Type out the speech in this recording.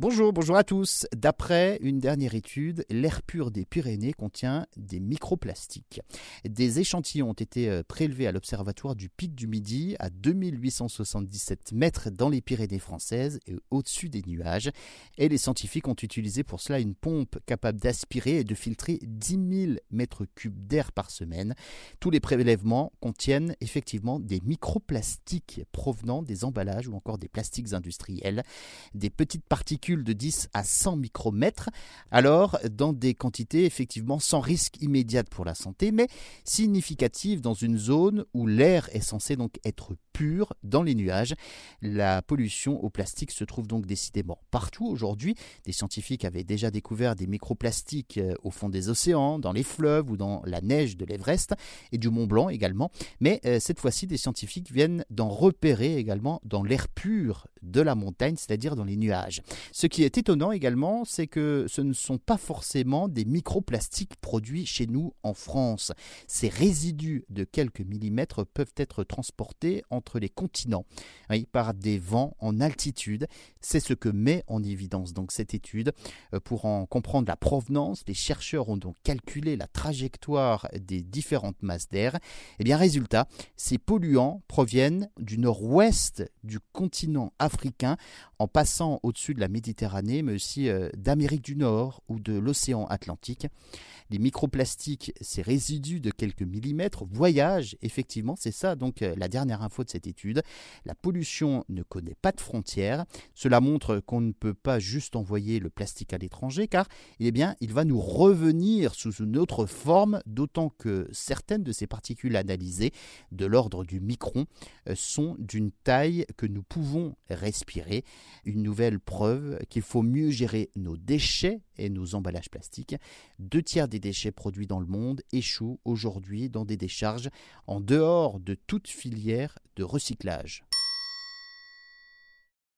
Bonjour, bonjour à tous. D'après une dernière étude, l'air pur des Pyrénées contient des microplastiques. Des échantillons ont été euh, prélevés à l'Observatoire du Pic du Midi à 2877 mètres dans les Pyrénées françaises et au-dessus des nuages. Et les scientifiques ont utilisé pour cela une pompe capable d'aspirer et de filtrer 10 000 mètres cubes d'air par semaine. Tous les prélèvements contiennent effectivement des microplastiques provenant des emballages ou encore des plastiques industriels, des petites particules de 10 à 100 micromètres, alors dans des quantités effectivement sans risque immédiat pour la santé, mais significatives dans une zone où l'air est censé donc être dans les nuages. La pollution au plastique se trouve donc décidément partout aujourd'hui. Des scientifiques avaient déjà découvert des microplastiques euh, au fond des océans, dans les fleuves ou dans la neige de l'Everest et du Mont Blanc également. Mais euh, cette fois-ci, des scientifiques viennent d'en repérer également dans l'air pur de la montagne, c'est-à-dire dans les nuages. Ce qui est étonnant également, c'est que ce ne sont pas forcément des microplastiques produits chez nous en France. Ces résidus de quelques millimètres peuvent être transportés entre les continents par des vents en altitude. C'est ce que met en évidence donc cette étude. Euh, pour en comprendre la provenance, les chercheurs ont donc calculé la trajectoire des différentes masses d'air. Et eh bien résultat, ces polluants proviennent du nord-ouest du continent africain en passant au-dessus de la Méditerranée, mais aussi euh, d'Amérique du Nord ou de l'océan Atlantique. Les microplastiques, ces résidus de quelques millimètres, voyagent effectivement, c'est ça donc euh, la dernière info de cette étude. La pollution ne connaît pas de frontières. Cela montre qu'on ne peut pas juste envoyer le plastique à l'étranger, car eh bien, il va nous revenir sous une autre forme, d'autant que certaines de ces particules analysées, de l'ordre du micron, euh, sont d'une taille que nous pouvons respirer. Une nouvelle preuve qu'il faut mieux gérer nos déchets et nos emballages plastiques. Deux tiers des déchets produits dans le monde échouent aujourd'hui dans des décharges en dehors de toute filière de recyclage.